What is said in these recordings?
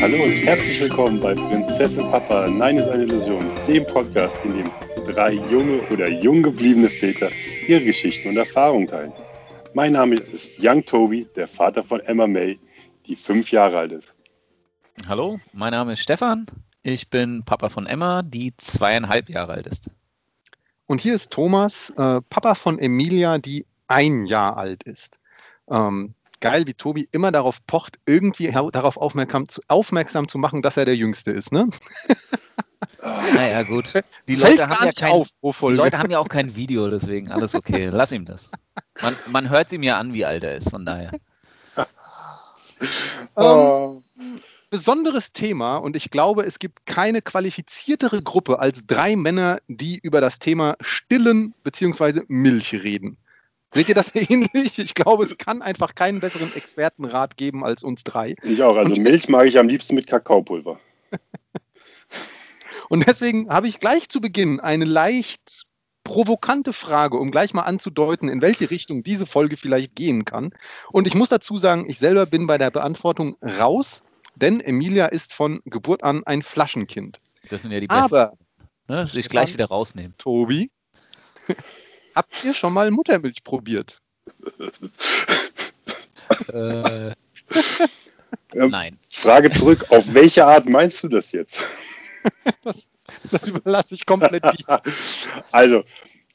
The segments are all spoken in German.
Hallo und herzlich willkommen bei Prinzessin Papa. Nein ist eine Illusion, dem Podcast, in dem drei junge oder jung gebliebene Väter ihre Geschichten und Erfahrungen teilen. Mein Name ist Young Toby, der Vater von Emma May, die fünf Jahre alt ist. Hallo, mein Name ist Stefan. Ich bin Papa von Emma, die zweieinhalb Jahre alt ist. Und hier ist Thomas, äh, Papa von Emilia, die ein Jahr alt ist. Ähm, geil, wie Tobi immer darauf pocht, irgendwie darauf aufmerksam zu, aufmerksam zu machen, dass er der Jüngste ist, ne? Naja, gut. Die Leute, haben ja kein, auf die. Leute haben ja auch kein Video, deswegen alles okay. Lass ihm das. Man, man hört ihm ja an, wie alt er ist, von daher. Ähm, besonderes Thema und ich glaube, es gibt keine qualifiziertere Gruppe als drei Männer, die über das Thema Stillen bzw. Milch reden. Seht ihr das ähnlich? Ich glaube, es kann einfach keinen besseren Expertenrat geben als uns drei. Ich auch. Also Milch mag ich am liebsten mit Kakaopulver. Und deswegen habe ich gleich zu Beginn eine leicht provokante Frage, um gleich mal anzudeuten, in welche Richtung diese Folge vielleicht gehen kann. Und ich muss dazu sagen, ich selber bin bei der Beantwortung raus, denn Emilia ist von Geburt an ein Flaschenkind. Das sind ja die besten. Aber, ne? Sich gleich wieder rausnehmen. Tobi, habt ihr schon mal Muttermilch probiert? Äh, Ähm, nein. Frage zurück, auf welche Art meinst du das jetzt? Das überlasse ich komplett dir. Also,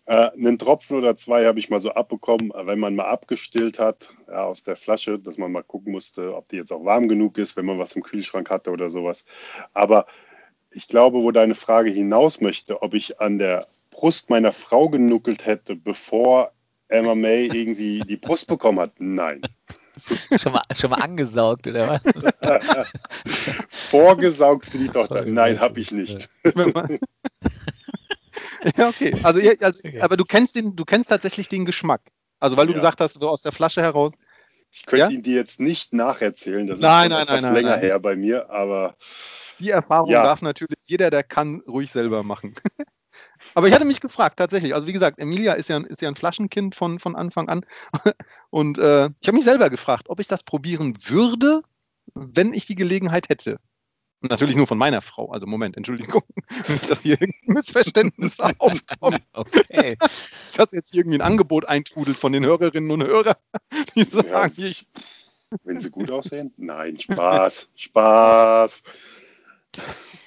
äh, einen Tropfen oder zwei habe ich mal so abbekommen, äh, wenn man mal abgestillt hat ja, aus der Flasche, dass man mal gucken musste, ob die jetzt auch warm genug ist, wenn man was im Kühlschrank hatte oder sowas. Aber ich glaube, wo deine Frage hinaus möchte, ob ich an der Brust meiner Frau genuckelt hätte, bevor Emma May irgendwie die Brust bekommen hat, nein. Schon mal, schon mal angesaugt, oder was? Vorgesaugt für die Tochter, nein, habe ich nicht. Ja, okay. Also, also aber du kennst den, du kennst tatsächlich den Geschmack. Also weil du Ja. gesagt hast, so aus der Flasche heraus. Ich könnte Ja? ihn dir jetzt nicht nacherzählen, das ist Nein, schon nein, etwas nein, länger nein. her bei mir, aber Die Erfahrung Ja. darf natürlich jeder, der kann, ruhig selber machen. Aber ich hatte mich gefragt, tatsächlich. Also wie gesagt, Emilia ist ja, ein- ist ja ein Flaschenkind von, von Anfang an. Und äh, ich habe mich selber gefragt, ob ich das probieren würde, wenn ich die Gelegenheit hätte. Natürlich nur von meiner Frau. Also Moment, Entschuldigung, dass hier irgendein Missverständnis aufkommt. Okay. Dass das jetzt irgendwie ein Angebot eintrudelt von den Hörerinnen und Hörern, die sagen, Ja. ich, wenn sie gut aussehen, nein, Spaß, Spaß.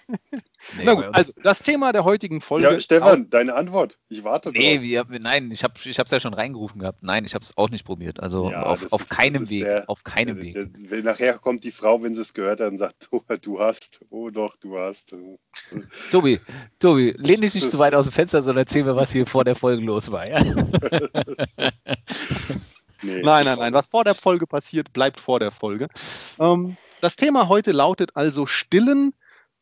Nee, Na gut, also das Thema der heutigen Folge. Ja, Stefan, deine Antwort. Ich warte Nee, drauf. wir, nein, ich habe es ja schon reingerufen gehabt. Nein, ich habe es auch nicht probiert. Also Ja, auf, auf ist- keinem Weg. der- auf keinem Weg. der- wenn nachher kommt die Frau, wenn sie es gehört hat und sagt, du, du hast, oh doch, du hast. Tobi, Tobi, lehn dich nicht zu weit aus dem Fenster, sondern erzähl mir, was hier vor der Folge los war. Ja? Nee. Nein, nein, nein. Was vor der Folge passiert, bleibt vor der Folge. Ähm, das Thema heute lautet also Stillen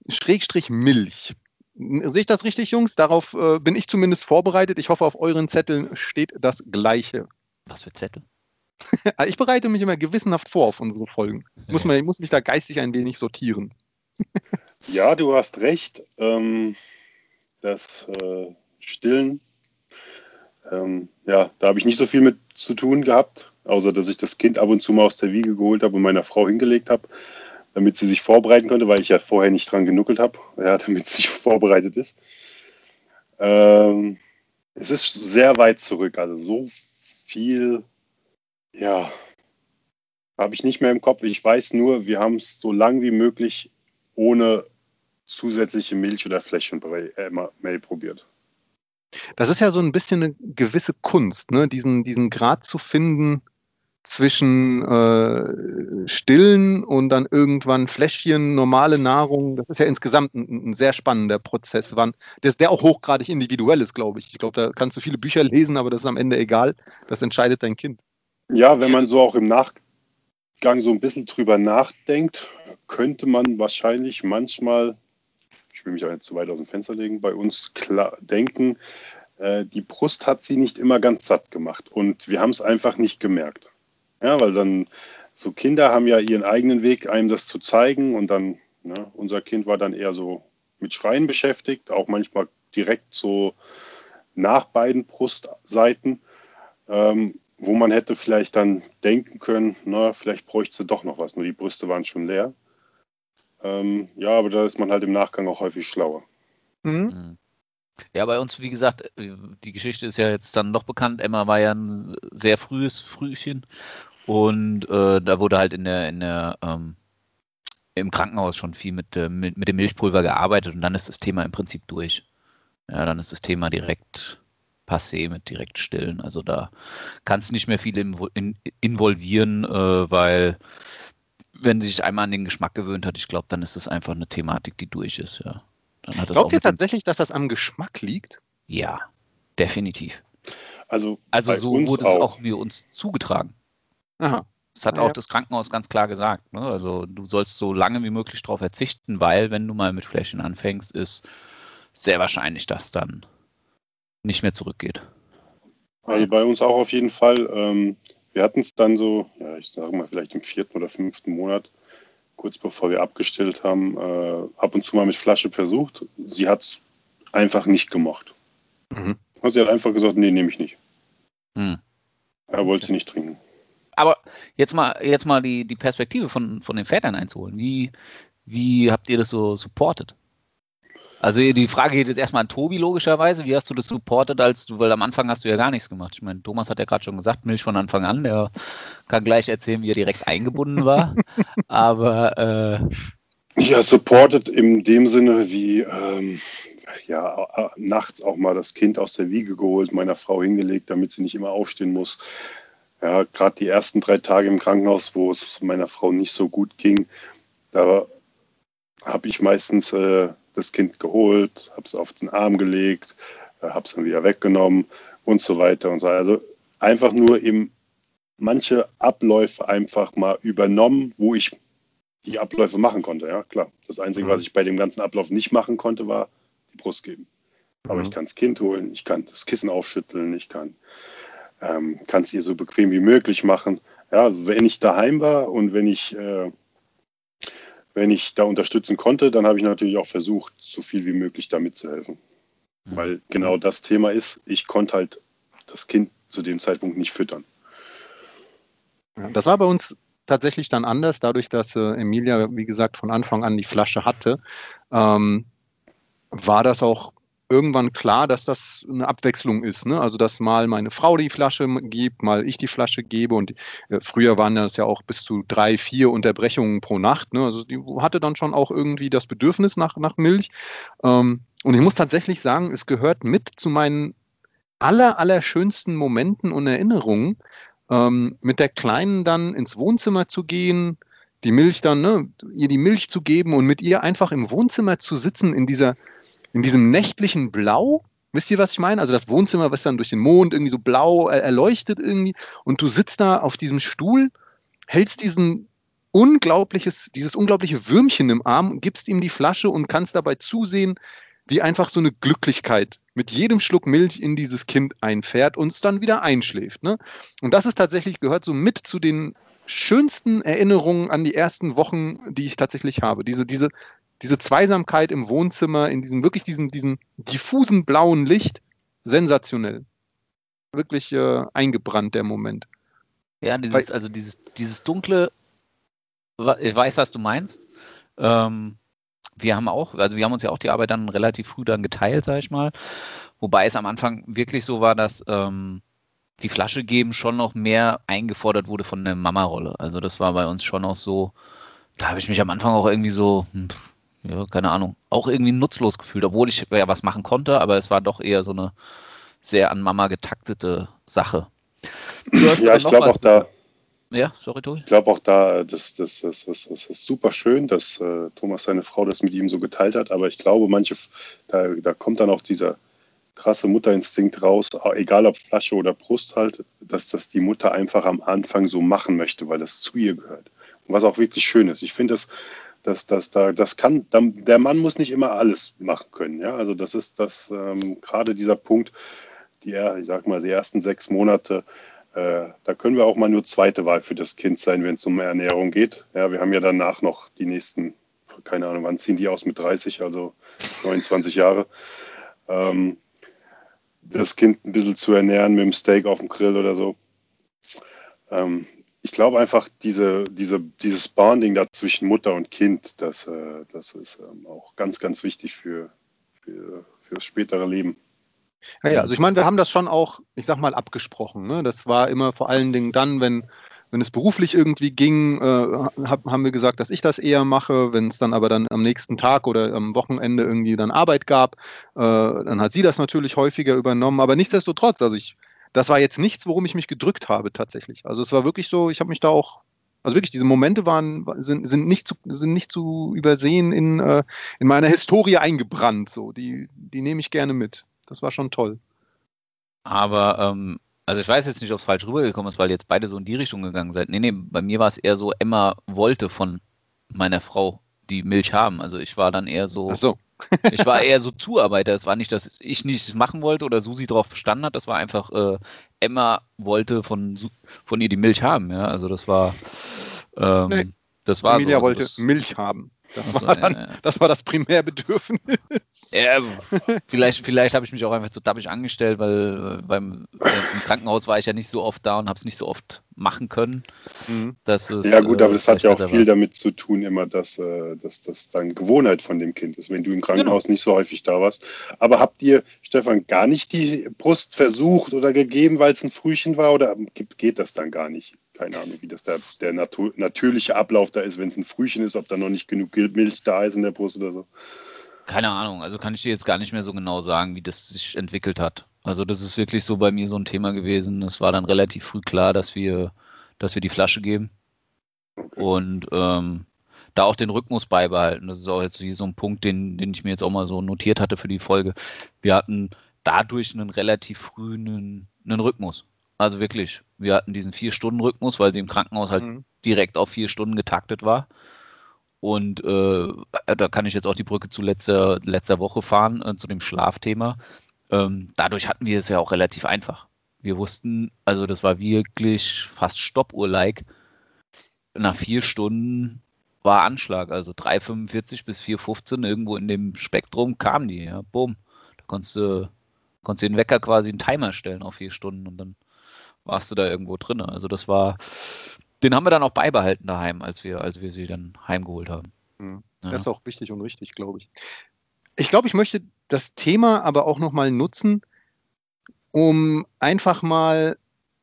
Schrägstrich Milch. Sehe ich das richtig, Jungs? Darauf äh, bin ich zumindest vorbereitet. Ich hoffe, auf euren Zetteln steht das Gleiche. Was für Zettel? Ich bereite mich immer gewissenhaft vor auf unsere Folgen. Muss man, ich muss mich da geistig ein wenig sortieren. Ja, du hast recht. Ähm, das äh, Stillen, ähm, ja, da habe ich nicht so viel mit zu tun gehabt, außer dass ich das Kind ab und zu mal aus der Wiege geholt habe und meiner Frau hingelegt habe, damit sie sich vorbereiten konnte, weil ich ja vorher nicht dran genuckelt habe, ja, damit sie vorbereitet ist. Ähm, es ist sehr weit zurück, also so viel, ja, habe ich nicht mehr im Kopf. Ich weiß nur, wir haben es so lang wie möglich ohne zusätzliche Milch oder Fläschenbrei äh, probiert. Das ist ja so ein bisschen eine gewisse Kunst, ne? diesen, diesen Grad zu finden zwischen äh, Stillen und dann irgendwann Fläschchen, normale Nahrung. Das ist ja insgesamt ein, ein sehr spannender Prozess, wann, der, der auch hochgradig individuell ist, glaube ich. Ich glaube, da kannst du viele Bücher lesen, aber das ist am Ende egal. Das entscheidet dein Kind. Ja, wenn man so auch im Nachgang so ein bisschen drüber nachdenkt, könnte man wahrscheinlich manchmal, ich will mich auch nicht zu weit aus dem Fenster legen, bei uns klar denken, äh, die Brust hat sie nicht immer ganz satt gemacht und wir haben es einfach nicht gemerkt. Ja, weil dann so Kinder haben ja ihren eigenen Weg, einem das zu zeigen und dann, ne, unser Kind war dann eher so mit Schreien beschäftigt, auch manchmal direkt so nach beiden Brustseiten, ähm, wo man hätte vielleicht dann denken können, na, vielleicht bräuchte sie doch noch was, nur die Brüste waren schon leer. Ähm, ja, aber da ist man halt im Nachgang auch häufig schlauer. Mhm. Ja, bei uns, wie gesagt, die Geschichte ist ja jetzt dann noch bekannt. Emma war ja ein sehr frühes Frühchen und äh, da wurde halt in der, in der ähm, im Krankenhaus schon viel mit, äh, mit, mit dem Milchpulver gearbeitet und dann ist das Thema im Prinzip durch. Ja, dann ist das Thema direkt passé mit direkt stillen. Also da kannst du nicht mehr viel invo in, involvieren, äh, weil wenn sie sich einmal an den Geschmack gewöhnt hat, ich glaube, dann ist das einfach eine Thematik, die durch ist, ja. Dann hat das Glaubt auch ihr tatsächlich, dass das am Geschmack liegt? Ja, definitiv. Also, Also so wurde es auch wir uns zugetragen. Aha. Das hat Ah, auch ja. das Krankenhaus ganz klar gesagt. Ne? Also du sollst so lange wie möglich darauf verzichten, weil wenn du mal mit Fläschchen anfängst, ist sehr wahrscheinlich, dass dann nicht mehr zurückgeht. Ja, bei uns auch auf jeden Fall. Ähm, wir hatten es dann so, ja, ich sage mal vielleicht im vierten oder fünften Monat, kurz bevor wir abgestillt haben, äh, ab und zu mal mit Flasche versucht. Sie hat es einfach nicht gemocht. Mhm. Und sie hat einfach gesagt, nee, nehme ich nicht. Hm. Er wollte sie nicht trinken. Aber jetzt mal, jetzt mal die, die Perspektive von, von den Vätern einzuholen. Wie, wie habt ihr das so supportet? Also die Frage geht jetzt erstmal an Tobi logischerweise. Wie hast du das supportet, als du, weil am Anfang hast du ja gar nichts gemacht. Ich meine, Thomas hat ja gerade schon gesagt, Milch von Anfang an. Der kann gleich erzählen, wie er direkt eingebunden war. Aber äh, Ja, supported in dem Sinne wie ähm, ja, nachts auch mal das Kind aus der Wiege geholt, meiner Frau hingelegt, damit sie nicht immer aufstehen muss. Ja, gerade die ersten drei Tage im Krankenhaus, wo es meiner Frau nicht so gut ging, da habe ich meistens äh, das Kind geholt, habe es auf den Arm gelegt, äh, habe es dann wieder weggenommen und so weiter und so. Also einfach nur eben manche Abläufe einfach mal übernommen, wo ich die Abläufe machen konnte. Ja, klar. Das Einzige, Mhm. was ich bei dem ganzen Ablauf nicht machen konnte, war die Brust geben. Aber Mhm. ich kann das Kind holen, ich kann das Kissen aufschütteln, ich kann ähm, es ihr so bequem wie möglich machen. Ja, also wenn ich daheim war und wenn ich, äh, wenn ich da unterstützen konnte, dann habe ich natürlich auch versucht, so viel wie möglich da mitzuhelfen. Weil genau das Thema ist, ich konnte halt das Kind zu dem Zeitpunkt nicht füttern. Das war bei uns tatsächlich dann anders, dadurch, dass äh, Emilia, wie gesagt, von Anfang an die Flasche hatte, ähm, war das auch irgendwann klar, dass das eine Abwechslung ist. Ne? Also, dass mal meine Frau die Flasche gibt, mal ich die Flasche gebe. Und äh, früher waren das ja auch bis zu drei, vier Unterbrechungen pro Nacht. Ne? Also, die hatte dann schon auch irgendwie das Bedürfnis nach, nach Milch. Ähm, und ich muss tatsächlich sagen, es gehört mit zu meinen aller, allerschönsten Momenten und Erinnerungen, ähm, mit der Kleinen dann ins Wohnzimmer zu gehen, die Milch dann, ne, ihr die Milch zu geben und mit ihr einfach im Wohnzimmer zu sitzen in dieser, in diesem nächtlichen Blau. Wisst ihr, was ich meine? Also das Wohnzimmer, was dann durch den Mond irgendwie so blau äh, erleuchtet irgendwie und du sitzt da auf diesem Stuhl, hältst diesen unglaubliches, dieses unglaubliche Würmchen im Arm, gibst ihm die Flasche und kannst dabei zusehen, wie einfach so eine Glücklichkeit mit jedem Schluck Milch in dieses Kind einfährt und es dann wieder einschläft. Ne? Und das ist tatsächlich, gehört so mit zu den schönsten Erinnerungen an die ersten Wochen, die ich tatsächlich habe. Diese, diese, diese Zweisamkeit im Wohnzimmer, in diesem wirklich diesen, diesen diffusen blauen Licht, sensationell. Wirklich äh, eingebrannt, der Moment. Ja, dieses, also dieses, dieses dunkle, ich weiß, was du meinst. Ähm, wir haben auch, also wir haben uns ja auch die Arbeit dann relativ früh dann geteilt, sag ich mal. Wobei es am Anfang wirklich so war, dass ähm, die Flasche geben schon noch mehr eingefordert wurde von der Mama-Rolle. Also das war bei uns schon auch so, da habe ich mich am Anfang auch irgendwie so, hm, ja, keine Ahnung, auch irgendwie nutzlos gefühlt, obwohl ich ja was machen konnte, aber es war doch eher so eine sehr an Mama getaktete Sache. Ja, ich glaube auch da, Ja, sorry, Tobi. ich glaube auch da, das, das, das, das, das ist super schön, dass äh, Thomas seine Frau das mit ihm so geteilt hat, aber ich glaube, manche, da, da kommt dann auch dieser, krasse Mutterinstinkt raus, egal ob Flasche oder Brust halt, dass das die Mutter einfach am Anfang so machen möchte, weil das zu ihr gehört. Und was auch wirklich schön ist. Ich finde das, das, das, da, das kann, der Mann muss nicht immer alles machen können. Ja? Also das ist das, ähm, gerade dieser Punkt, die, ich sag mal, die ersten sechs Monate, äh, da können wir auch mal nur zweite Wahl für das Kind sein, wenn es um Ernährung geht. Ja, wir haben ja danach noch die nächsten, keine Ahnung, wann ziehen die aus mit 30, also 29 Jahre. Ähm, das Kind ein bisschen zu ernähren mit dem Steak auf dem Grill oder so. Ähm, ich glaube einfach, diese, diese, dieses Bonding da zwischen Mutter und Kind, das, äh, das ist ähm, auch ganz, ganz wichtig für, für, für das spätere Leben. Ja, ja, also ich meine, wir haben das schon auch, ich sag mal, abgesprochen. Ne? Das war immer vor allen Dingen dann, wenn, wenn es beruflich irgendwie ging, äh, hab, haben wir gesagt, dass ich das eher mache. Wenn es dann aber dann am nächsten Tag oder am Wochenende irgendwie dann Arbeit gab, äh, dann hat sie das natürlich häufiger übernommen. Aber nichtsdestotrotz, also ich, das war jetzt nichts, worum ich mich gedrückt habe tatsächlich. Also es war wirklich so, ich habe mich da auch, also wirklich, diese Momente waren, sind, sind, nicht, zu, sind nicht zu übersehen in, äh, in meiner Historie eingebrannt. So. Die, die nehme ich gerne mit. Das war schon toll. Aber, ähm, also ich weiß jetzt nicht, ob es falsch rübergekommen ist, weil jetzt beide so in die Richtung gegangen seid. Nee, nee, bei mir war es eher so, Emma wollte von meiner Frau die Milch haben. Also ich war dann eher so, so. Ich war eher so Zuarbeiter. Es war nicht, dass ich nichts machen wollte oder Susi darauf bestanden hat. Das war einfach, äh, Emma wollte von, von ihr die Milch haben. Ja, also das war, ähm, nee. das war Emilia so. Also wollte Milch haben. Das, so, war, dann, ja, ja. das war das Primärbedürfnis. Ja, vielleicht vielleicht habe ich mich auch einfach zu dappig angestellt, weil äh, beim äh, im Krankenhaus war ich ja nicht so oft da und habe es nicht so oft machen können. Mhm. Dass es, ja gut, aber das hat ja auch viel war. damit zu tun, immer, dass, äh, dass das dann Gewohnheit von dem Kind ist, wenn du im Krankenhaus genau. nicht so häufig da warst. Aber habt ihr, Stefan, gar nicht die Brust versucht oder gegeben, weil es ein Frühchen war oder geht das dann gar nicht? Keine Ahnung, wie das der, der Natur, natürliche Ablauf da ist, wenn es ein Frühchen ist, ob da noch nicht genug Milch da ist in der Brust oder so. Keine Ahnung, also kann ich dir jetzt gar nicht mehr so genau sagen, wie das sich entwickelt hat. Also das ist wirklich so bei mir so ein Thema gewesen. Es war dann relativ früh klar, dass wir, dass wir die Flasche geben. Okay. Und ähm, da auch den Rhythmus beibehalten. Das ist auch jetzt so ein Punkt, den, den ich mir jetzt auch mal so notiert hatte für die Folge. Wir hatten dadurch einen relativ frühen einen Rhythmus. Also wirklich, wir hatten diesen Vier-Stunden-Rhythmus, weil sie im Krankenhaus halt mhm. direkt auf vier Stunden getaktet war. Und äh, da kann ich jetzt auch die Brücke zu letzter, letzter Woche fahren, äh, zu dem Schlafthema. Ähm, dadurch hatten wir es ja auch relativ einfach. Wir wussten, also das war wirklich fast Stoppuhr-like. Nach vier Stunden war Anschlag, also 3,45 bis 4,15 irgendwo in dem Spektrum kamen die, ja, bumm. Da konntest du, konntest du den Wecker quasi einen Timer stellen auf vier Stunden und dann warst du da irgendwo drin. Also das war, den haben wir dann auch beibehalten daheim, als wir, als wir sie dann heimgeholt haben. Mhm. Ja. Das ist auch wichtig und richtig, glaube ich. Ich glaube, ich möchte das Thema aber auch nochmal nutzen, um einfach mal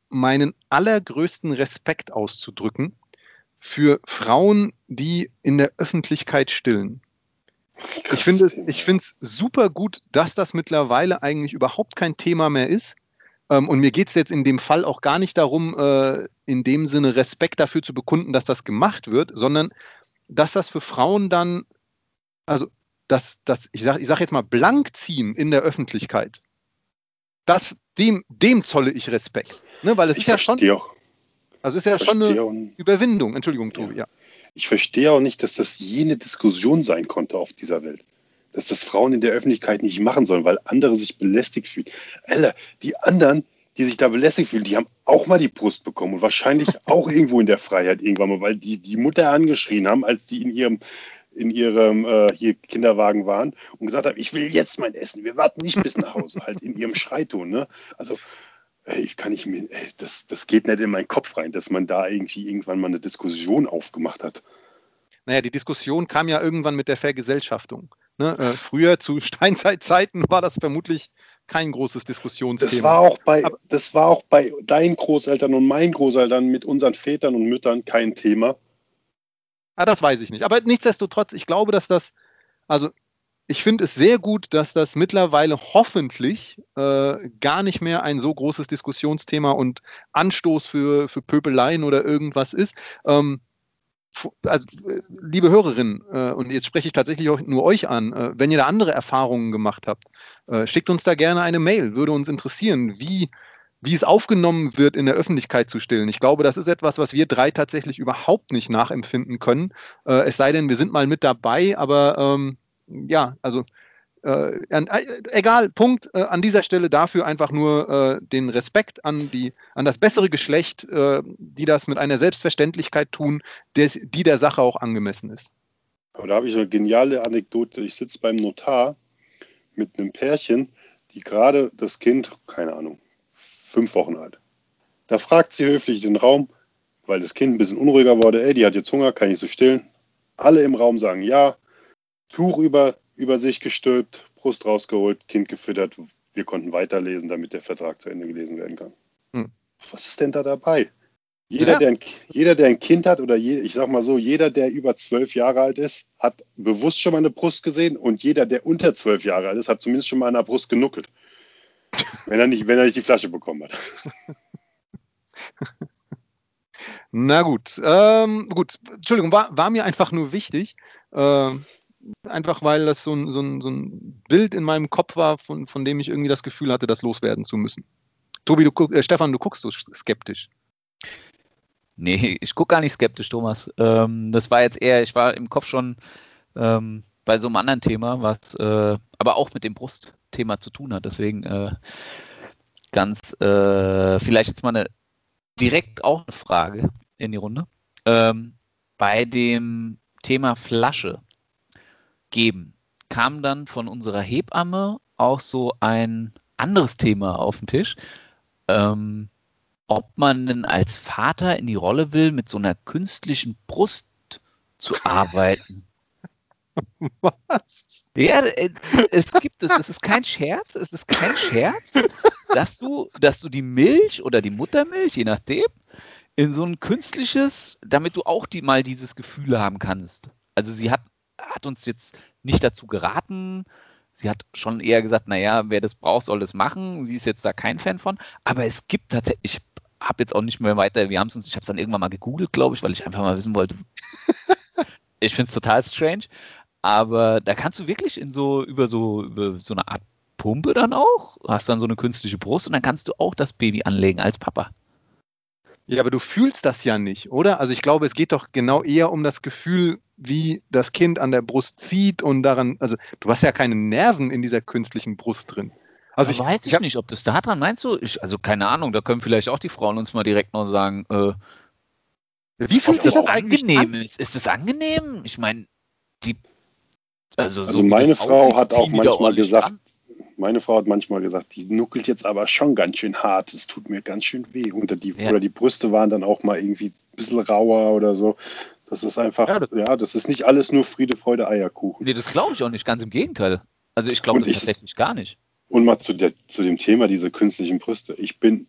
meinen allergrößten Respekt auszudrücken für Frauen, die in der Öffentlichkeit stillen. Ich finde es super gut, dass das mittlerweile eigentlich überhaupt kein Thema mehr ist. Ähm, und mir geht es jetzt in dem Fall auch gar nicht darum, äh, in dem Sinne Respekt dafür zu bekunden, dass das gemacht wird, sondern dass das für Frauen dann, also dass das, ich sage ich sag jetzt mal, blank ziehen in der Öffentlichkeit, das, dem, dem zolle ich Respekt. Ne? Weil es ich ist ja schon. Auch. Also ist ja schon eine Überwindung. Entschuldigung, Tobi, ja. ja. Ich verstehe auch nicht, dass das jene Diskussion sein konnte auf dieser Welt dass das Frauen in der Öffentlichkeit nicht machen sollen, weil andere sich belästigt fühlen. Alter, die anderen, die sich da belästigt fühlen, die haben auch mal die Brust bekommen und wahrscheinlich auch irgendwo in der Freiheit irgendwann mal, weil die die Mutter angeschrien haben, als die in ihrem in ihrem äh, hier Kinderwagen waren und gesagt haben, ich will jetzt mein Essen, wir warten nicht bis nach Hause, halt in ihrem Schreiton. Ne? Also ey, kann ich mir, ey, das, das geht nicht in meinen Kopf rein, dass man da irgendwie irgendwann mal eine Diskussion aufgemacht hat. Naja, die Diskussion kam ja irgendwann mit der Vergesellschaftung. Ne? Äh, früher zu Steinzeitzeiten war das vermutlich kein großes Diskussionsthema. Das war auch bei, Aber, das war auch bei deinen Großeltern und meinen Großeltern mit unseren Vätern und Müttern kein Thema. Ah, das weiß ich nicht. Aber nichtsdestotrotz, ich glaube, dass das, also ich finde es sehr gut, dass das mittlerweile hoffentlich äh, gar nicht mehr ein so großes Diskussionsthema und Anstoß für, für Pöbeleien oder irgendwas ist. Ähm, also, äh, liebe Hörerinnen, äh, und jetzt spreche ich tatsächlich auch nur euch an, äh, wenn ihr da andere Erfahrungen gemacht habt, äh, schickt uns da gerne eine Mail. Würde uns interessieren, wie, wie es aufgenommen wird, in der Öffentlichkeit zu stillen. Ich glaube, das ist etwas, was wir drei tatsächlich überhaupt nicht nachempfinden können. Äh, es sei denn, wir sind mal mit dabei, aber ähm, ja, also äh, äh, egal, Punkt. Äh, an dieser Stelle dafür einfach nur äh, den Respekt an, die, an das bessere Geschlecht, äh, die das mit einer Selbstverständlichkeit tun, des, die der Sache auch angemessen ist. Aber da habe ich eine geniale Anekdote. Ich sitze beim Notar mit einem Pärchen, die gerade das Kind, keine Ahnung, fünf Wochen alt. Da fragt sie höflich den Raum, weil das Kind ein bisschen unruhiger wurde, ey, die hat jetzt Hunger, kann ich so stillen? Alle im Raum sagen ja, Tuch über, über sich gestülpt, Brust rausgeholt, Kind gefüttert. Wir konnten weiterlesen, damit der Vertrag zu Ende gelesen werden kann. Hm. Was ist denn da dabei? Jeder, ja. der ein, jeder, der ein Kind hat, oder je, ich sag mal so, jeder, der über zwölf Jahre alt ist, hat bewusst schon mal eine Brust gesehen und jeder, der unter zwölf Jahre alt ist, hat zumindest schon mal an der Brust genuckelt. wenn, er nicht, wenn er nicht die Flasche bekommen hat. Na gut, ähm, gut, Entschuldigung, war, war mir einfach nur wichtig. Ähm, einfach weil das so ein, so, ein, so ein Bild in meinem Kopf war, von, von dem ich irgendwie das Gefühl hatte, das loswerden zu müssen. Tobi, du äh, Stefan, du guckst so skeptisch. Nee, ich gucke gar nicht skeptisch, Thomas. Ähm, das war jetzt eher, ich war im Kopf schon ähm, bei so einem anderen Thema, was äh, aber auch mit dem Brustthema zu tun hat. Deswegen äh, ganz, äh, vielleicht jetzt mal eine direkt auch eine Frage in die Runde. Ähm, bei dem Thema Flasche geben, kam dann von unserer Hebamme auch so ein anderes Thema auf den Tisch. Ähm, ob man denn als Vater in die Rolle will, mit so einer künstlichen Brust zu arbeiten. Was? Ja, äh, es gibt es, es ist kein Scherz, es ist kein Scherz, dass du, dass du die Milch oder die Muttermilch, je nachdem, in so ein künstliches, damit du auch die, mal dieses Gefühl haben kannst. Also sie hat hat uns jetzt nicht dazu geraten. Sie hat schon eher gesagt, naja, wer das braucht, soll das machen. Sie ist jetzt da kein Fan von. Aber es gibt tatsächlich, ich habe jetzt auch nicht mehr weiter, wir haben es uns, ich habe es dann irgendwann mal gegoogelt, glaube ich, weil ich einfach mal wissen wollte. ich finde es total strange. Aber da kannst du wirklich in so, über so, über so eine Art Pumpe dann auch, hast dann so eine künstliche Brust und dann kannst du auch das Baby anlegen als Papa. Ja, aber du fühlst das ja nicht, oder? Also ich glaube, es geht doch genau eher um das Gefühl, wie das Kind an der Brust zieht und daran, also du hast ja keine Nerven in dieser künstlichen Brust drin. Also ich weiß ich, ich nicht, ob das da dran meinst du? Ich, also keine Ahnung, da können vielleicht auch die Frauen uns mal direkt noch sagen, äh, wie fühlt sich das angenehm an? ist. Ist es angenehm? Ich meine, die also, also so meine Frau hat auch manchmal gesagt, an meine Frau hat manchmal gesagt, die nuckelt jetzt aber schon ganz schön hart. Es tut mir ganz schön weh. Unter die, ja. Oder die Brüste waren dann auch mal irgendwie ein bisschen rauer oder so. Das ist einfach, ja, das, ja, das ist nicht alles nur Friede, Freude, Eierkuchen. Nee, das glaube ich auch nicht, ganz im Gegenteil. Also ich glaube das ich, tatsächlich gar nicht. Und mal zu, der, zu dem Thema diese künstlichen Brüste. Ich bin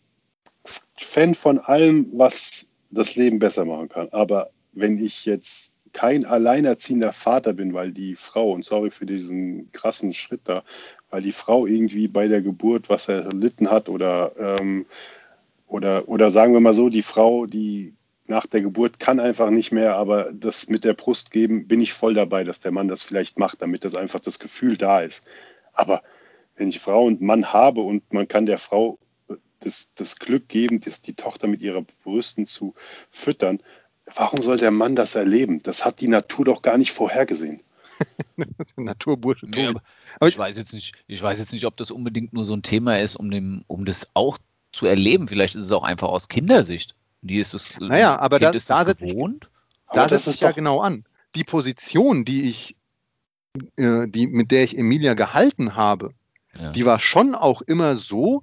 Fan von allem, was das Leben besser machen kann. Aber wenn ich jetzt kein alleinerziehender Vater bin, weil die Frau, und sorry für diesen krassen Schritt da, weil die Frau irgendwie bei der Geburt was erlitten hat oder, ähm, oder, oder sagen wir mal so, die Frau, die nach der Geburt kann einfach nicht mehr, aber das mit der Brust geben, bin ich voll dabei, dass der Mann das vielleicht macht, damit das einfach das Gefühl da ist. Aber wenn ich Frau und Mann habe und man kann der Frau das, das Glück geben, das, die Tochter mit ihrer Brüsten zu füttern, warum soll der Mann das erleben? Das hat die Natur doch gar nicht vorhergesehen. Naturbursche. Nee, aber, aber ich, ich, weiß jetzt nicht, ich weiß jetzt nicht, ob das unbedingt nur so ein Thema ist, um, dem, um das auch zu erleben. Vielleicht ist es auch einfach aus Kindersicht. Die ist es. Naja, aber kind da, ist da, gewohnt. Da setzt es ja genau an. Die Position, die ich, äh, die, mit der ich Emilia gehalten habe, ja. die war schon auch immer so,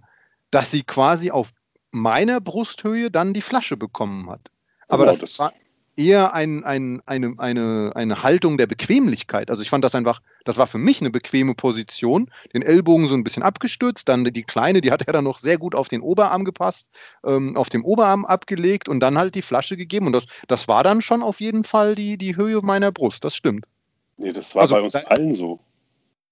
dass sie quasi auf meiner Brusthöhe dann die Flasche bekommen hat. Aber genau, das, das, war, eher ein, ein, eine, eine, eine Haltung der Bequemlichkeit. Also ich fand das einfach, das war für mich eine bequeme Position. Den Ellbogen so ein bisschen abgestützt, dann die kleine, die hat er dann noch sehr gut auf den Oberarm gepasst, ähm, auf dem Oberarm abgelegt und dann halt die Flasche gegeben. Und das, das war dann schon auf jeden Fall die, die Höhe meiner Brust, das stimmt. Nee, das war also, bei uns da, allen so.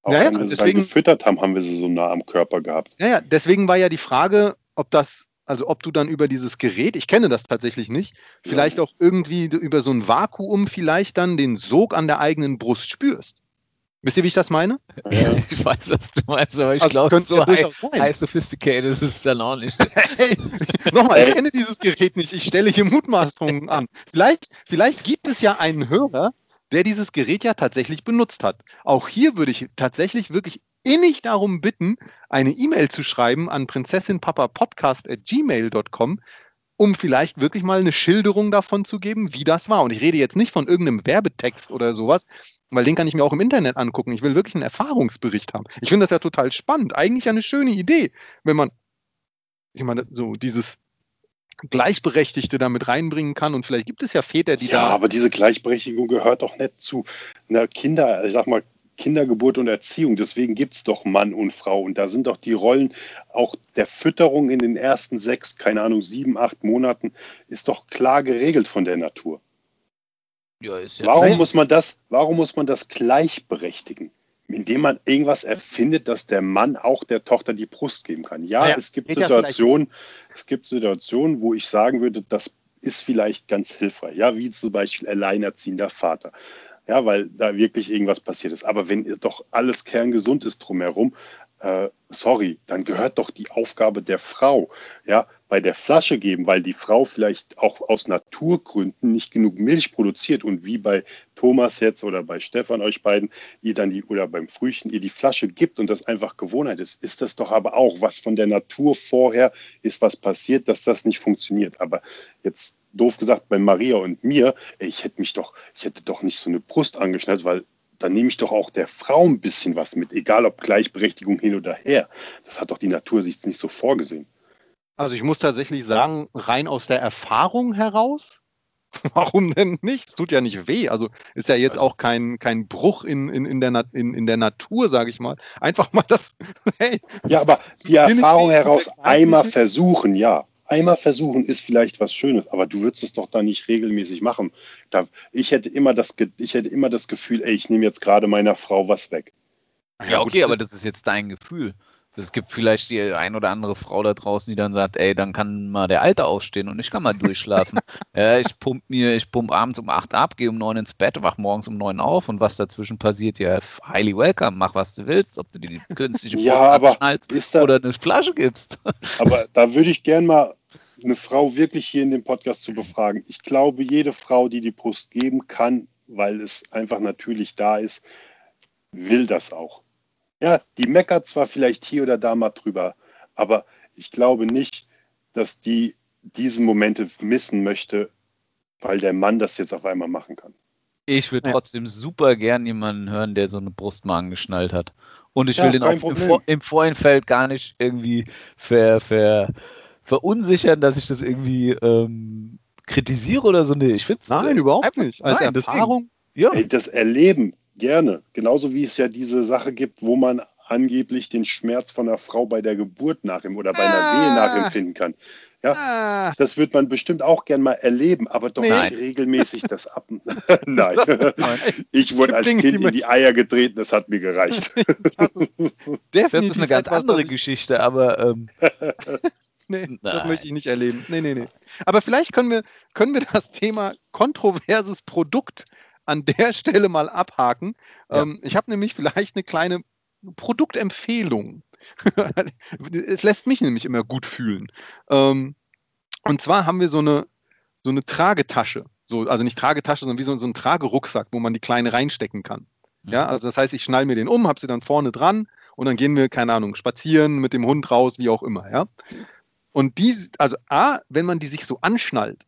Auch ja, wenn wir deswegen, sie gefüttert haben, haben wir sie so nah am Körper gehabt. Ja, ja, deswegen war ja die Frage, ob das also ob du dann über dieses Gerät, ich kenne das tatsächlich nicht, vielleicht auch irgendwie über so ein Vakuum vielleicht dann den Sog an der eigenen Brust spürst. Wisst ihr, wie ich das meine? Ja. Ich weiß, was du meinst, aber ich Also, glaube, könnte so ja high, high sophisticated ist es dann auch nicht. Hey, nochmal, ich kenne dieses Gerät nicht. Ich stelle hier Mutmaßungen an. Vielleicht, vielleicht gibt es ja einen Hörer, der dieses Gerät ja tatsächlich benutzt hat. Auch hier würde ich tatsächlich wirklich innig darum bitten, eine E-Mail zu schreiben an prinzessinpapapodcast.gmail.com, um vielleicht wirklich mal eine Schilderung davon zu geben, wie das war. Und ich rede jetzt nicht von irgendeinem Werbetext oder sowas, weil den kann ich mir auch im Internet angucken. Ich will wirklich einen Erfahrungsbericht haben. Ich finde das ja total spannend. Eigentlich eine schöne Idee, wenn man, ich meine, so dieses Gleichberechtigte damit reinbringen kann. Und vielleicht gibt es ja Väter, die Ja, da. aber diese Gleichberechtigung gehört doch nicht zu einer Kinder, ich sag mal, Kindergeburt und Erziehung. Deswegen gibt es doch Mann und Frau. Und da sind doch die Rollen auch der Fütterung in den ersten sechs, keine Ahnung, sieben, acht Monaten, ist doch klar geregelt von der Natur. Ja, ist ja Warum muss man das, warum muss man das gleichberechtigen? Indem man irgendwas erfindet, dass der Mann auch der Tochter die Brust geben kann. Ja, Naja, es gibt ja Situationen, es gibt Situationen, wo ich sagen würde, das ist vielleicht ganz hilfreich. Ja, wie zum Beispiel alleinerziehender Vater. Ja, weil da wirklich irgendwas passiert ist. Aber wenn doch alles kerngesund ist drumherum, äh, sorry, dann gehört doch die Aufgabe der Frau, ja, bei der Flasche geben, weil die Frau vielleicht auch aus Naturgründen nicht genug Milch produziert und wie bei Thomas jetzt oder bei Stefan euch beiden, ihr dann die oder beim Frühchen ihr die Flasche gibt und das einfach Gewohnheit ist, ist das doch aber auch was von der Natur vorher ist was passiert, dass das nicht funktioniert. Aber jetzt doof gesagt bei Maria und mir, ich hätte mich doch, ich hätte doch nicht so eine Brust angeschnallt, weil dann nehme ich doch auch der Frau ein bisschen was mit, egal ob Gleichberechtigung hin oder her. Das hat doch die Natur sich nicht so vorgesehen. Also ich muss tatsächlich sagen, rein aus der Erfahrung heraus, warum denn nicht? Es tut ja nicht weh. Also ist ja jetzt auch kein, kein Bruch in, in, in, der, Na- in, in der Natur, sage ich mal. Einfach mal das. Hey, Ja, aber die Erfahrung heraus, einmal versuchen, ja. Einmal versuchen ist vielleicht was Schönes, aber du würdest es doch da nicht regelmäßig machen. Da, ich, hätte immer das, ich hätte immer das Gefühl, ey, ich nehme jetzt gerade meiner Frau was weg. Ja, okay, aber das ist jetzt dein Gefühl. Es gibt vielleicht die ein oder andere Frau da draußen, die dann sagt, ey, dann kann mal der Alte aufstehen und ich kann mal durchschlafen. ja, ich pump mir, ich pump abends um 8 ab, gehe um 9 ins Bett, wach morgens um 9 auf und was dazwischen passiert, ja, highly welcome, mach was du willst, ob du dir die künstliche Ja, Brust aber abschnallst Ist da, oder eine Flasche gibst. Aber da würde ich gern mal eine Frau wirklich hier in dem Podcast zu befragen. Ich glaube, jede Frau, die die Brust geben kann, weil es einfach natürlich da ist, will das auch. Ja, die meckert zwar vielleicht hier oder da mal drüber, aber ich glaube nicht, dass die diese Momente missen möchte, weil der Mann das jetzt auf einmal machen kann. Ich würde Ja. trotzdem super gern jemanden hören, der so eine Brust mal angeschnallt hat. Und ich Ja, will den auch im. Vor im Vorhinein gar nicht irgendwie ver, ver, verunsichern, dass ich das irgendwie ähm, kritisiere oder so. Nee, ich finde es. Nein, überhaupt nicht. Als nein, deswegen. Erfahrung. Ja. Ey, das Erleben gerne. Genauso wie es ja diese Sache gibt, wo man angeblich den Schmerz von einer Frau bei der Geburt nachempfinden oder bei einer Ah. Wehe nachempfinden kann. Ja. Ah, Das wird man bestimmt auch gern mal erleben, aber doch Nee. nicht regelmäßig das ab. Nein. Ich wurde als Kind die in die Eier getreten, das hat mir gereicht. das ist Das definitiv ist eine ganz etwas, andere das ich- Geschichte, aber ähm, Nee, das Nein. möchte ich nicht erleben. Nee, nee, nee. Aber vielleicht können wir, können wir das Thema kontroverses Produkt an der Stelle mal abhaken. Ja. Ähm, ich habe nämlich vielleicht eine kleine Produktempfehlung. es lässt mich nämlich immer gut fühlen. Ähm, und zwar haben wir so eine, so eine Tragetasche. So, also nicht Tragetasche, sondern wie so, so ein Tragerucksack, wo man die kleine reinstecken kann. Ja, also das heißt, ich schnall mir den um, habe sie dann vorne dran und dann gehen wir, keine Ahnung, spazieren mit dem Hund raus, wie auch immer, ja. Und die, also A, wenn man die sich so anschnallt,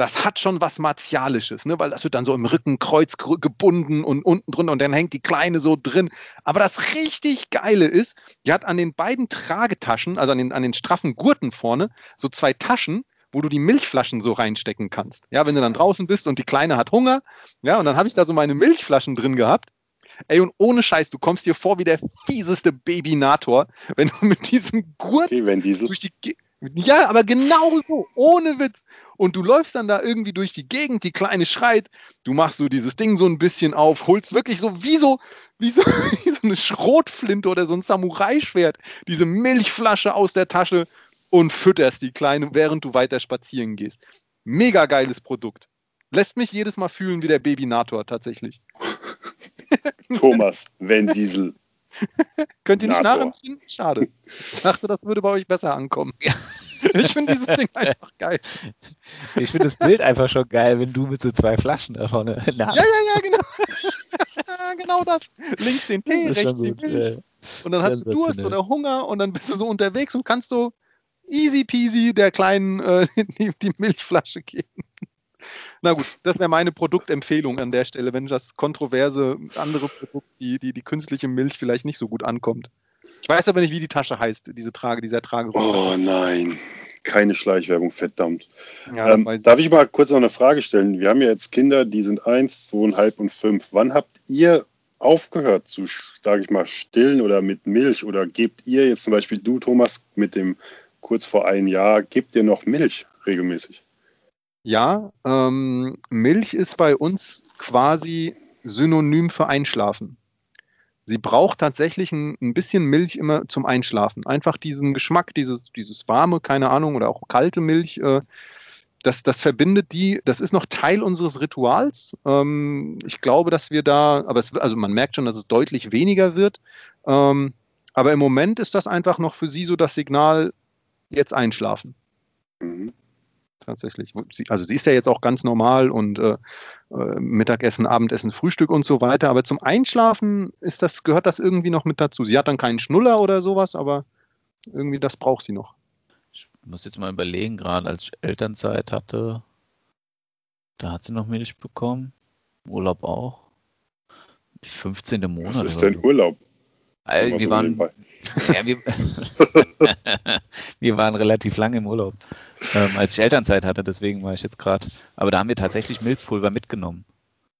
das hat schon was Martialisches, ne? weil das wird dann so im Rückenkreuz gebunden und unten drunter und dann hängt die Kleine so drin. Aber das richtig Geile ist, die hat an den beiden Tragetaschen, also an den, an den straffen Gurten vorne, so zwei Taschen, wo du die Milchflaschen so reinstecken kannst. Ja, wenn du dann draußen bist und die Kleine hat Hunger, ja, und dann habe ich da so meine Milchflaschen drin gehabt. Ey, und ohne Scheiß, du kommst dir vor wie der fieseste Babynator, wenn du mit diesem Gurt Okay, durch die Ge ja, aber genau so, ohne Witz. Und du läufst dann da irgendwie durch die Gegend, die Kleine schreit, du machst so dieses Ding so ein bisschen auf, holst wirklich so wie so, wie so, wie so eine Schrotflinte oder so ein Samurai-Schwert, diese Milchflasche aus der Tasche und fütterst die Kleine, während du weiter spazieren gehst. Mega geiles Produkt. Lässt mich jedes Mal fühlen wie der Babynator tatsächlich. Thomas, Van Diesel. Könnt ihr nicht Nator. nachempfinden? Schade. Ich dachte, das würde bei euch besser ankommen. Ja. Ich finde dieses Ding einfach geil. Ich finde das Bild einfach schon geil, wenn du mit so zwei Flaschen da vorne. Na, Ja, ja, ja, genau. Genau das. Links den Tee, rechts die. Milch. Und dann hast du Durst oder Hunger und dann bist du so unterwegs und kannst so easy peasy der kleinen äh, die, die Milchflasche geben. Na gut, das wäre meine Produktempfehlung an der Stelle, wenn das kontroverse andere Produkt, die, die, die künstliche Milch vielleicht nicht so gut ankommt. Ich weiß aber nicht, wie die Tasche heißt, diese Trage, dieser Tragerucksack. Oh nein, keine Schleichwerbung, verdammt. ja, Ähm, ich. darf ich mal kurz noch eine Frage stellen? Wir haben ja jetzt Kinder, die sind eins, zweieinhalb und fünf. Wann habt ihr aufgehört zu, sage ich mal, stillen oder mit Milch? Oder gebt ihr jetzt zum Beispiel du, Thomas, mit dem kurz vor einem Jahr, gebt ihr noch Milch regelmäßig? Ja, ähm, Milch ist bei uns quasi synonym für Einschlafen. Sie braucht tatsächlich ein, ein bisschen Milch immer zum Einschlafen. Einfach diesen Geschmack, dieses, dieses warme, keine Ahnung, oder auch kalte Milch, äh, das, das verbindet die, das ist noch Teil unseres Rituals. Ähm, ich glaube, dass wir da, aber es, also man merkt schon, dass es deutlich weniger wird. Ähm, aber im Moment ist das einfach noch für sie so das Signal, jetzt einschlafen Mhm. Tatsächlich. Sie, also sie ist ja jetzt auch ganz normal und äh, äh, Mittagessen, Abendessen, Frühstück und so weiter. Aber zum Einschlafen ist das, gehört das irgendwie noch mit dazu. Sie hat dann keinen Schnuller oder sowas, aber irgendwie das braucht sie noch. Ich muss jetzt mal überlegen, gerade als ich Elternzeit hatte, da hat sie noch Milch bekommen. Urlaub auch. 15. Monat. Was ist denn so. Urlaub? Mal wir, waren, ja, wir, wir waren relativ lange im Urlaub, ähm, als ich Elternzeit hatte, deswegen war ich jetzt gerade. Aber da haben wir tatsächlich Milchpulver mitgenommen,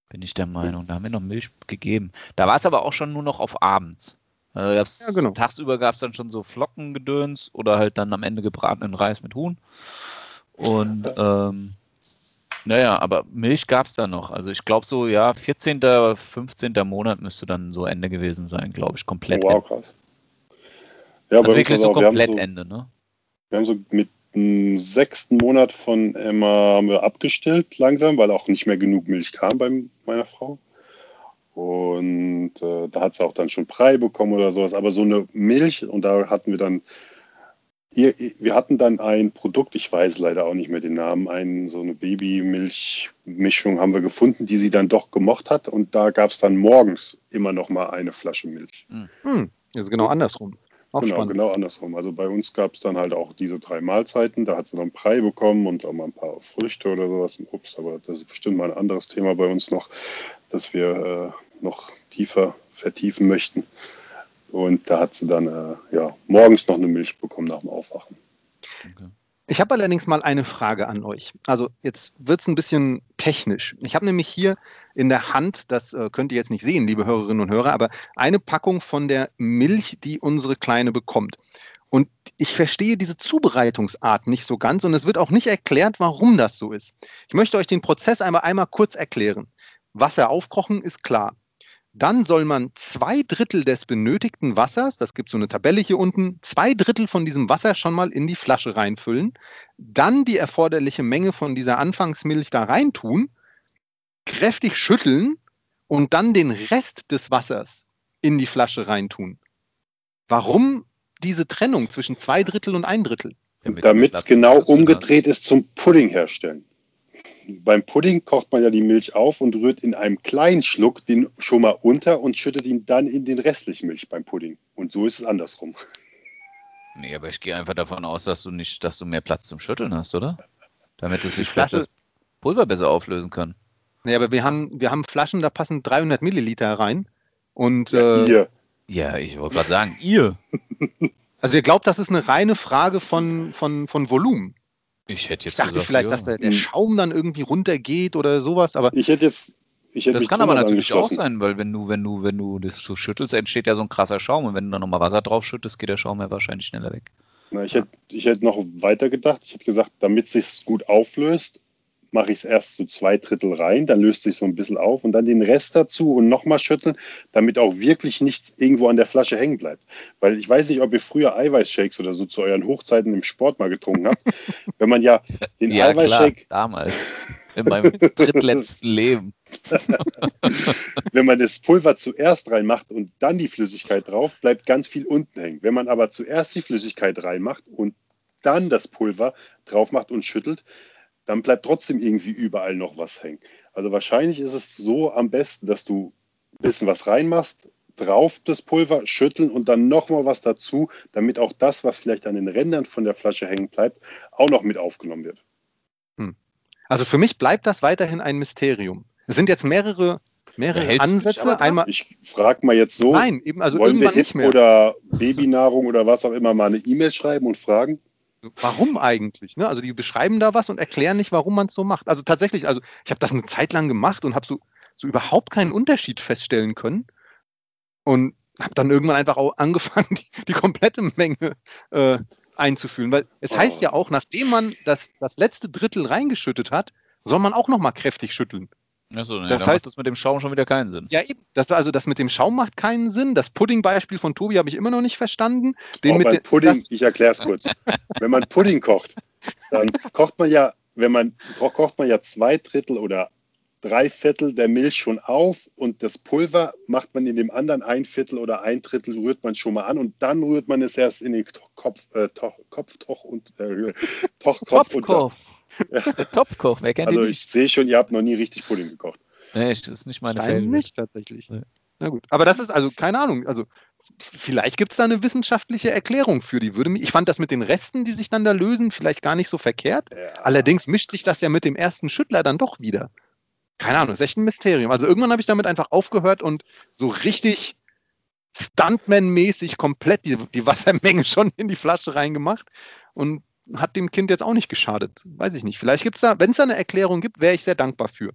bin ich der Meinung. Da haben wir noch Milch gegeben. Da war es aber auch schon nur noch auf abends. Also Ja, genau. Tagsüber gab es dann schon so Flockengedöns oder halt dann am Ende gebratenen Reis mit Huhn. Und ähm, naja, aber Milch gab es da noch. Also ich glaube so, ja, 14., 15. Monat müsste dann so Ende gewesen sein, glaube ich, komplett. wow, krass. Ja, also wirklich so komplett so, Ende, ne? wir haben so mit dem sechsten Monat von Emma haben wir abgestillt langsam, weil auch nicht mehr genug Milch kam bei meiner Frau. Und äh, da hat sie auch dann schon Brei bekommen oder sowas. Aber so eine Milch, und da hatten wir dann, ihr, wir hatten dann ein Produkt, ich weiß leider auch nicht mehr den Namen, ein, so eine Babymilchmischung haben wir gefunden, die sie dann doch gemocht hat. Und da gab es dann morgens immer noch mal eine Flasche Milch. Hm, das ist genau andersrum. Auch genau, spannend. genau andersrum. Also bei uns gab es dann halt auch diese drei Mahlzeiten. Da hat sie noch einen Brei bekommen und auch mal ein paar Früchte oder sowas, ein Obst. Aber das ist bestimmt mal ein anderes Thema bei uns noch, das wir äh, noch tiefer vertiefen möchten. Und da hat sie dann äh, ja, morgens noch eine Milch bekommen nach dem Aufwachen. Ich habe allerdings mal eine Frage an euch. Also jetzt wird es ein bisschen technisch. Ich habe nämlich hier in der Hand, das äh, könnt ihr jetzt nicht sehen, liebe Hörerinnen und Hörer, aber eine Packung von der Milch, die unsere Kleine bekommt. Und ich verstehe diese Zubereitungsart nicht so ganz und es wird auch nicht erklärt, warum das so ist. Ich möchte euch den Prozess einmal, einmal kurz erklären. Wasser aufkochen ist klar. Dann soll man zwei Drittel des benötigten Wassers, das gibt so eine Tabelle hier unten, zwei Drittel von diesem Wasser schon mal in die Flasche reinfüllen, dann die erforderliche Menge von dieser Anfangsmilch da reintun, kräftig schütteln und dann den Rest des Wassers in die Flasche reintun. Warum diese Trennung zwischen zwei Drittel und ein Drittel? Damit es genau umgedreht ist zum Pudding herstellen. Beim Pudding kocht man ja die Milch auf und rührt in einem kleinen Schluck den schon mal unter und schüttet ihn dann in den restlichen Milch beim Pudding. Und so ist es andersrum. Nee, aber ich gehe einfach davon aus, dass du nicht, dass du mehr Platz zum Schütteln hast, oder? Damit es sich Flasche- besser, das Pulver besser auflösen kann. Nee, aber wir haben, wir haben Flaschen, da passen 300 Milliliter rein. Und äh, Hier, Ja, ich wollte gerade sagen, ihr. also ihr glaubt, das ist eine reine Frage von, von, von Volumen. Ich hätte Ich jetzt dachte gesagt, vielleicht, ja. dass der, der Hm. Schaum dann irgendwie runtergeht oder sowas, aber ich hätte jetzt. Ich hätte Das kann aber natürlich auch sein, weil wenn du, wenn du, wenn du das so schüttelst, entsteht ja so ein krasser Schaum und wenn du dann nochmal Wasser drauf schüttest, geht der Schaum ja wahrscheinlich schneller weg. Na, ich, hätte, ich hätte noch weiter gedacht. Ich hätte gesagt, damit es sich gut auflöst, mache ich es erst zu zwei Drittel rein, dann löst sich so ein bisschen auf und dann den Rest dazu und nochmal schütteln, damit auch wirklich nichts irgendwo an der Flasche hängen bleibt. Weil ich weiß nicht, ob ihr früher Eiweißshakes oder so zu euren Hochzeiten im Sport mal getrunken habt. Wenn man ja den Ja, Eiweißshake klar, damals. In meinem drittletzten Leben. Wenn man das Pulver zuerst reinmacht und dann die Flüssigkeit drauf, bleibt ganz viel unten hängen. Wenn man aber zuerst die Flüssigkeit reinmacht und dann das Pulver drauf macht und schüttelt, dann bleibt trotzdem irgendwie überall noch was hängen. Also wahrscheinlich ist es so am besten, dass du ein bisschen was reinmachst, drauf das Pulver, schütteln und dann nochmal was dazu, damit auch das, was vielleicht an den Rändern von der Flasche hängen bleibt, auch noch mit aufgenommen wird. Also für mich bleibt das weiterhin ein Mysterium. Es sind jetzt mehrere, mehrere Ansätze. dran? Einmal, Ich frage mal jetzt so, nein, eben, also wollen wir HIP mehr. oder Babynahrung oder was auch immer mal eine E-Mail schreiben und fragen? Warum eigentlich? Ne? Also die beschreiben da was und erklären nicht, warum man es so macht. Also tatsächlich, also ich habe das eine Zeit lang gemacht und habe so, so überhaupt keinen Unterschied feststellen können. Und habe dann irgendwann einfach auch angefangen, die, die komplette Menge äh, einzufühlen. Weil es heißt Oh. ja auch, nachdem man das, das letzte Drittel reingeschüttet hat, soll man auch nochmal kräftig schütteln. Achso, nee, Das dann heißt- macht das mit dem Schaum schon wieder keinen Sinn. Ja, eben. Das, also das mit dem Schaum macht keinen Sinn. Das Pudding-Beispiel von Tobi habe ich immer noch nicht verstanden. Den auch mit den- Pudding, das- ich erkläre es kurz. Wenn man Pudding kocht, dann kocht man ja, wenn man kocht man ja zwei Drittel oder drei Viertel der Milch schon auf und das Pulver macht man in dem anderen ein Viertel oder ein Drittel rührt man schon mal an und dann rührt man es erst in den Kopf, äh, Toch, Kopf, Toch und äh, Toch, Kopf unter. Topkoch. Der Topkoch, wer kennt Also den ich nicht? sehe schon, ihr habt noch nie richtig Pudding gekocht. Nee, das ist nicht meine Fälle. nicht tatsächlich. Nee. Na gut. Aber das ist also, keine Ahnung, also vielleicht gibt es da eine wissenschaftliche Erklärung für die. Würde mich, ich fand das mit den Resten, die sich dann da lösen, vielleicht gar nicht so verkehrt. Ja. Allerdings mischt sich das ja mit dem ersten Schüttler dann doch wieder. Keine Ahnung, ist echt ein Mysterium. Also irgendwann habe ich damit einfach aufgehört und so richtig Stuntman-mäßig komplett die, die Wassermenge schon in die Flasche reingemacht und hat dem Kind jetzt auch nicht geschadet. Weiß ich nicht. Vielleicht gibt es da, wenn es da eine Erklärung gibt, wäre ich sehr dankbar für.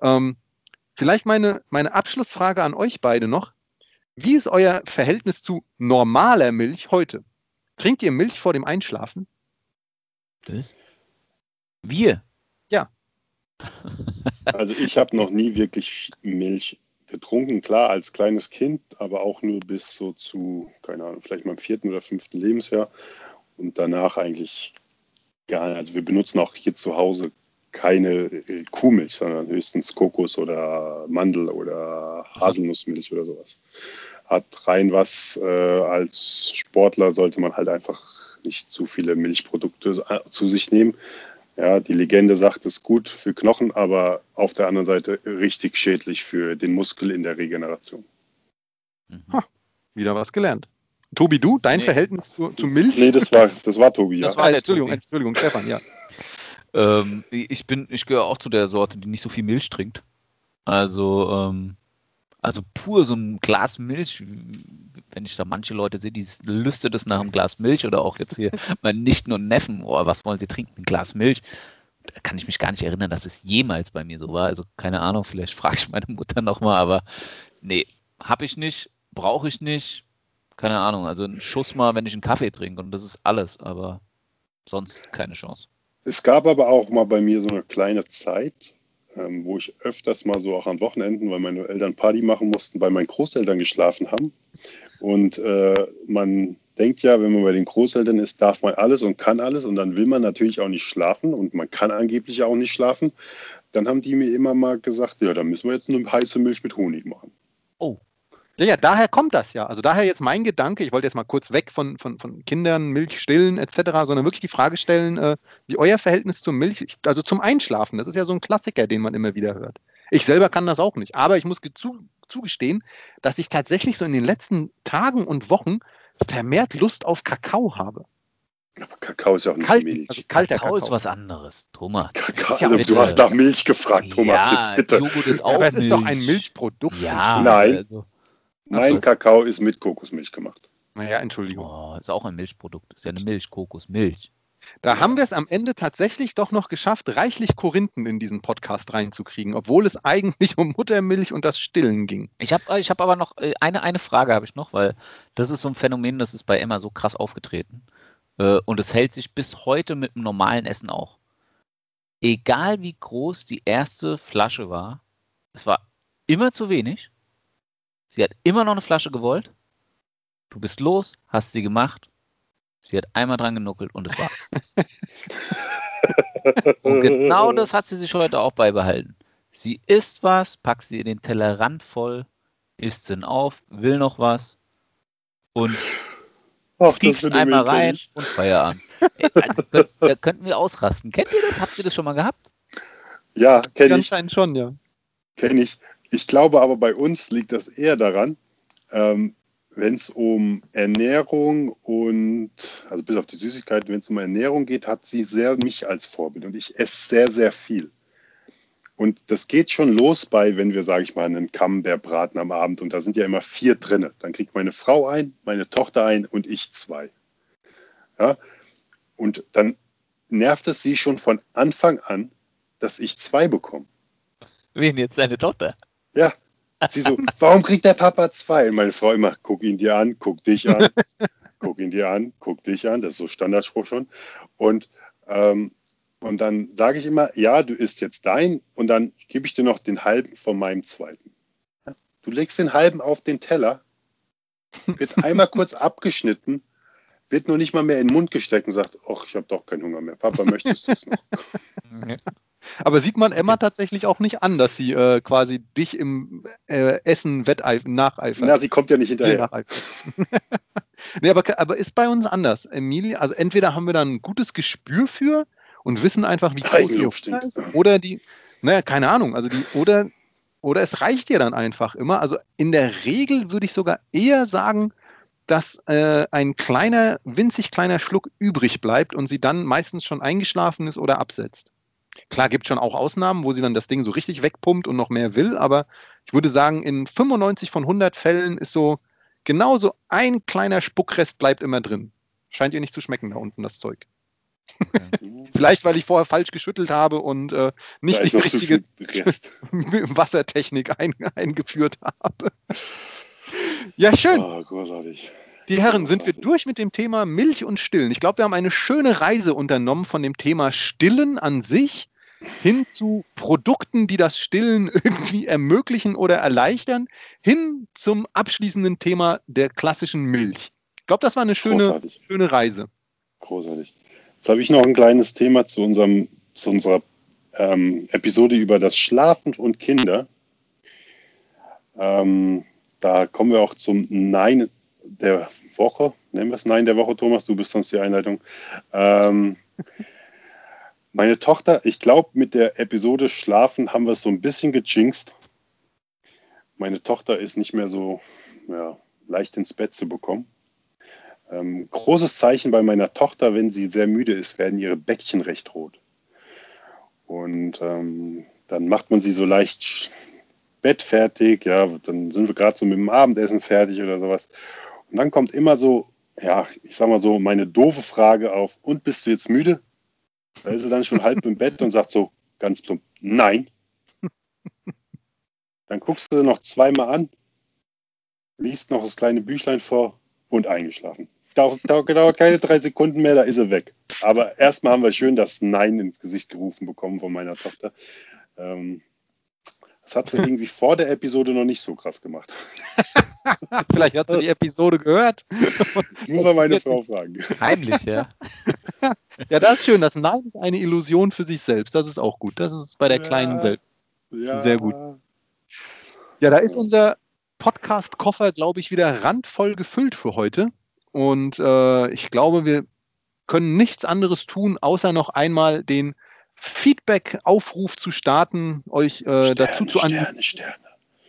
Ähm, vielleicht meine, meine Abschlussfrage an euch beide noch. Wie ist euer Verhältnis zu normaler Milch heute? Trinkt ihr Milch vor dem Einschlafen? Was? Wir? Also ich habe noch nie wirklich Milch getrunken, klar, als kleines Kind, aber auch nur bis so zu, keine Ahnung, vielleicht meinem vierten oder fünften Lebensjahr. Und danach eigentlich gar nicht. Also wir benutzen auch hier zu Hause keine äh, Kuhmilch, sondern höchstens Kokos oder Mandel oder Haselnussmilch oder sowas. Hat rein was, äh, als Sportler sollte man halt einfach nicht zu viele Milchprodukte äh, zu sich nehmen. Ja, die Legende sagt, es ist gut für Knochen, aber auf der anderen Seite richtig schädlich für den Muskel in der Regeneration. Mhm. Ha. Wieder was gelernt. Tobi, du, dein Nee. Verhältnis zu, zu Milch? Nee, das war, das war Tobi, ja. Das war Ah, der Entschuldigung, Tobi. Entschuldigung, Stefan, ja. Ähm, ich bin, ich gehöre auch zu der Sorte, die nicht so viel Milch trinkt. Also, ähm, also pur so ein Glas Milch, wenn ich da manche Leute sehe, die lüstet es nach einem Glas Milch oder auch jetzt hier meine Nichten und Neffen, oh, was wollen sie trinken? Ein Glas Milch. Da kann ich mich gar nicht erinnern, dass es jemals bei mir so war. Also keine Ahnung, vielleicht frage ich meine Mutter nochmal, aber nee, habe ich nicht, brauche ich nicht. Keine Ahnung, also ein Schuss mal, wenn ich einen Kaffee trinke und das ist alles, aber sonst keine Chance. Es gab aber auch mal bei mir so eine kleine Zeit, ähm, wo ich öfters mal so auch an Wochenenden, weil meine Eltern Party machen mussten, bei meinen Großeltern geschlafen haben. Und äh, man denkt ja, wenn man bei den Großeltern ist, darf man alles und kann alles und dann will man natürlich auch nicht schlafen und man kann angeblich auch nicht schlafen. Dann haben die mir immer mal gesagt, ja, dann müssen wir jetzt eine heiße Milch mit Honig machen. Ja, ja, daher kommt das ja. Also daher jetzt mein Gedanke, ich wollte jetzt mal kurz weg von, von, von Kindern, Milch stillen etc., sondern wirklich die Frage stellen, äh, wie euer Verhältnis zur Milch, also zum Einschlafen, das ist ja so ein Klassiker, den man immer wieder hört. Ich selber kann das auch nicht, aber ich muss zu, zugestehen, dass ich tatsächlich so in den letzten Tagen und Wochen vermehrt Lust auf Kakao habe. Aber Kakao ist ja auch nicht Kalt, Milch. also kalter Kakao Kakao. ist was anderes, Thomas. Kakao, ja du hast nach Milch gefragt, Thomas, ja, jetzt bitte. Joghurt ist auch aber es ist doch Milch. ein Milchprodukt. Ja, Nein. Also, Mein so. Kakao ist mit Kokosmilch gemacht. Naja, Entschuldigung. oh, ist auch ein Milchprodukt. Ist ja eine Milch, Kokos, Milch. Da haben wir es am Ende tatsächlich doch noch geschafft, reichlich Korinthen in diesen Podcast reinzukriegen, obwohl es eigentlich um Muttermilch und das Stillen ging. Ich habe ich hab aber noch äh, eine, eine Frage habe ich noch, weil das ist so ein Phänomen, das ist bei Emma so krass aufgetreten. Äh, Und es hält sich bis heute mit dem normalen Essen auch. egal wie groß die erste Flasche war, es war immer zu wenig. Sie hat immer noch eine Flasche gewollt. Du bist los, hast sie gemacht. Sie hat einmal dran genuckelt und es war. und genau das hat sie sich heute auch beibehalten. Sie isst was, packt sie in den Tellerrand voll, isst ihn auf, will noch was und Ach, einmal rein und Feierabend. Ey, also, könnt, da könnten wir ausrasten. Kennt ihr das? Habt ihr das schon mal gehabt? Ja, kenne ich. Anscheinend schon, ja. Kenne ich. Ich glaube aber bei uns liegt das eher daran, ähm, wenn es um Ernährung und, also bis auf die Süßigkeiten, wenn es um Ernährung geht, hat sie sehr mich als Vorbild und ich esse sehr, sehr viel. Und das geht schon los bei, wenn wir, sage ich mal, einen Camembert braten am Abend und da sind ja immer vier drinne. Dann kriegt meine Frau ein, meine Tochter ein und ich zwei. Ja? Und dann nervt es sie schon von Anfang an, dass ich zwei bekomme. Wen jetzt deine Tochter? Ja. Sie so, warum kriegt der Papa zwei? Und meine Frau immer, guck ihn dir an, guck dich an, guck ihn dir an, guck dich an. Das ist so Standardspruch schon. Und ähm, und dann sage ich immer, ja, du isst jetzt dein und dann gebe ich dir noch den halben von meinem zweiten. Du legst den halben auf den Teller, wird einmal kurz abgeschnitten, wird nur nicht mal mehr in den Mund gesteckt und sagt, ach, ich habe doch keinen Hunger mehr. Papa, möchtest du es noch? Aber sieht man Emma tatsächlich auch nicht an, dass sie äh, quasi dich im äh, Essen wetteifert, nacheifert? Na, sie kommt ja nicht hinterher. nee, aber, aber ist bei uns anders. Emilia, also entweder haben wir da ein gutes Gespür für, und wissen einfach, wie groß die stimmt. oder die, naja, keine Ahnung, also die, oder, oder es reicht dir dann einfach immer. Also in der Regel würde ich sogar eher sagen, dass äh, ein kleiner, winzig kleiner Schluck übrig bleibt und sie dann meistens schon eingeschlafen ist oder absetzt. Klar, gibt schon auch Ausnahmen, wo sie dann das Ding so richtig wegpumpt und noch mehr will, aber ich würde sagen, in 95 von 100 Fällen ist so genauso ein kleiner Spuckrest bleibt immer drin. Scheint ihr nicht zu schmecken da unten, das Zeug. Vielleicht, weil ich vorher falsch geschüttelt habe und äh, nicht die richtige Wassertechnik ein, eingeführt habe. Ja, schön. Oh, großartig. Die Herren, sind wir durch mit dem Thema Milch und Stillen? Ich glaube, wir haben eine schöne Reise unternommen von dem Thema Stillen an sich hin zu Produkten, die das Stillen irgendwie ermöglichen oder erleichtern, hin zum abschließenden Thema der klassischen Milch. Ich glaube, das war eine schöne, schöne Reise. Großartig. Jetzt habe ich noch ein kleines Thema zu, unserem, zu unserer ähm, Episode über das Schlafen und Kinder. Ähm, da kommen wir auch zum Nein der Woche. Nennen wir es Nein der Woche, Thomas. Du bist sonst die Einleitung. Ähm, meine Tochter, ich glaube, mit der Episode Schlafen haben wir es so ein bisschen gejinxt. Meine Tochter ist nicht mehr so ja, leicht ins Bett zu bekommen. Ähm, großes Zeichen bei meiner Tochter, wenn sie sehr müde ist, werden ihre Bäckchen recht rot. Und ähm, dann macht man sie so leicht bettfertig, ja, dann sind wir gerade so mit dem Abendessen fertig oder sowas. Und dann kommt immer so, ja, ich sag mal so, meine doofe Frage auf, und bist du jetzt müde? Da ist sie dann schon halb im Bett und sagt so ganz plump, nein. Dann guckst du sie noch zweimal an, liest noch das kleine Büchlein vor und eingeschlafen dauert, dauert keine drei Sekunden mehr, da ist er weg. Aber erstmal haben wir schön das Nein ins Gesicht gerufen bekommen von meiner Tochter. Ähm, das hat sie irgendwie vor der Episode noch nicht so krass gemacht. Vielleicht hat sie die Episode gehört. Ich muss mal meine Frau fragen. Heimlich, ja. ja, das ist schön. Das Nein ist eine Illusion für sich selbst. Das ist auch gut. Das ist bei der Kleinen ja, selbst. Ja. Sehr gut. Ja, da ist unser Podcast-Koffer, glaube ich, wieder randvoll gefüllt für heute. Und äh, ich glaube, wir können nichts anderes tun, außer noch einmal den Feedback-Aufruf zu starten, euch äh, Sterne, dazu zu Sterne, Sterne.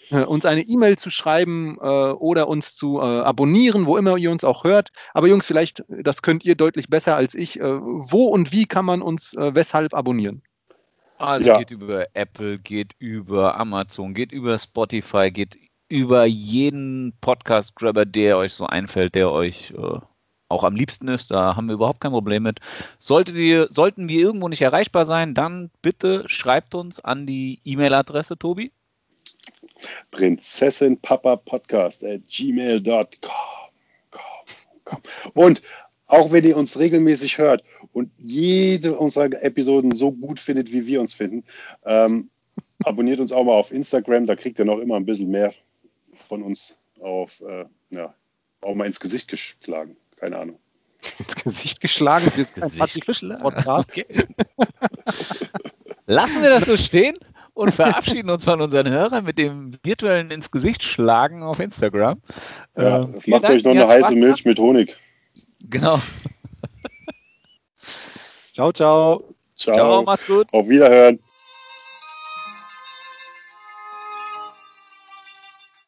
Äh, uns eine E-Mail zu schreiben äh, oder uns zu äh, abonnieren, wo immer ihr uns auch hört. Aber Jungs, vielleicht, das könnt ihr deutlich besser als ich. Äh, wo und wie kann man uns äh, weshalb abonnieren? Also ja. geht über Apple, geht über Amazon, geht über Spotify, geht über jeden Podcast-Grabber, der euch so einfällt, der euch äh, auch am liebsten ist. Da haben wir überhaupt kein Problem mit. Solltet ihr, sollten wir irgendwo nicht erreichbar sein, dann bitte schreibt uns an die E-Mail-Adresse, Tobi. Prinzessinpapapodcast at gmail.com. Und auch wenn ihr uns regelmäßig hört und jede unserer Episoden so gut findet, wie wir uns finden, ähm, abonniert uns auch mal auf Instagram, da kriegt ihr noch immer ein bisschen mehr von uns auf, äh, ja, auch mal ins Gesicht geschlagen. Keine Ahnung. Ins Gesicht geschlagen. Ins Gesicht Okay. Lassen wir das so stehen und verabschieden uns von unseren Hörern mit dem virtuellen ins Gesicht schlagen auf Instagram. Ja, äh, macht euch noch eine heiße Milch mit Honig. Genau. ciao, ciao. Ciao. Ciao, macht's gut. Auf Wiederhören.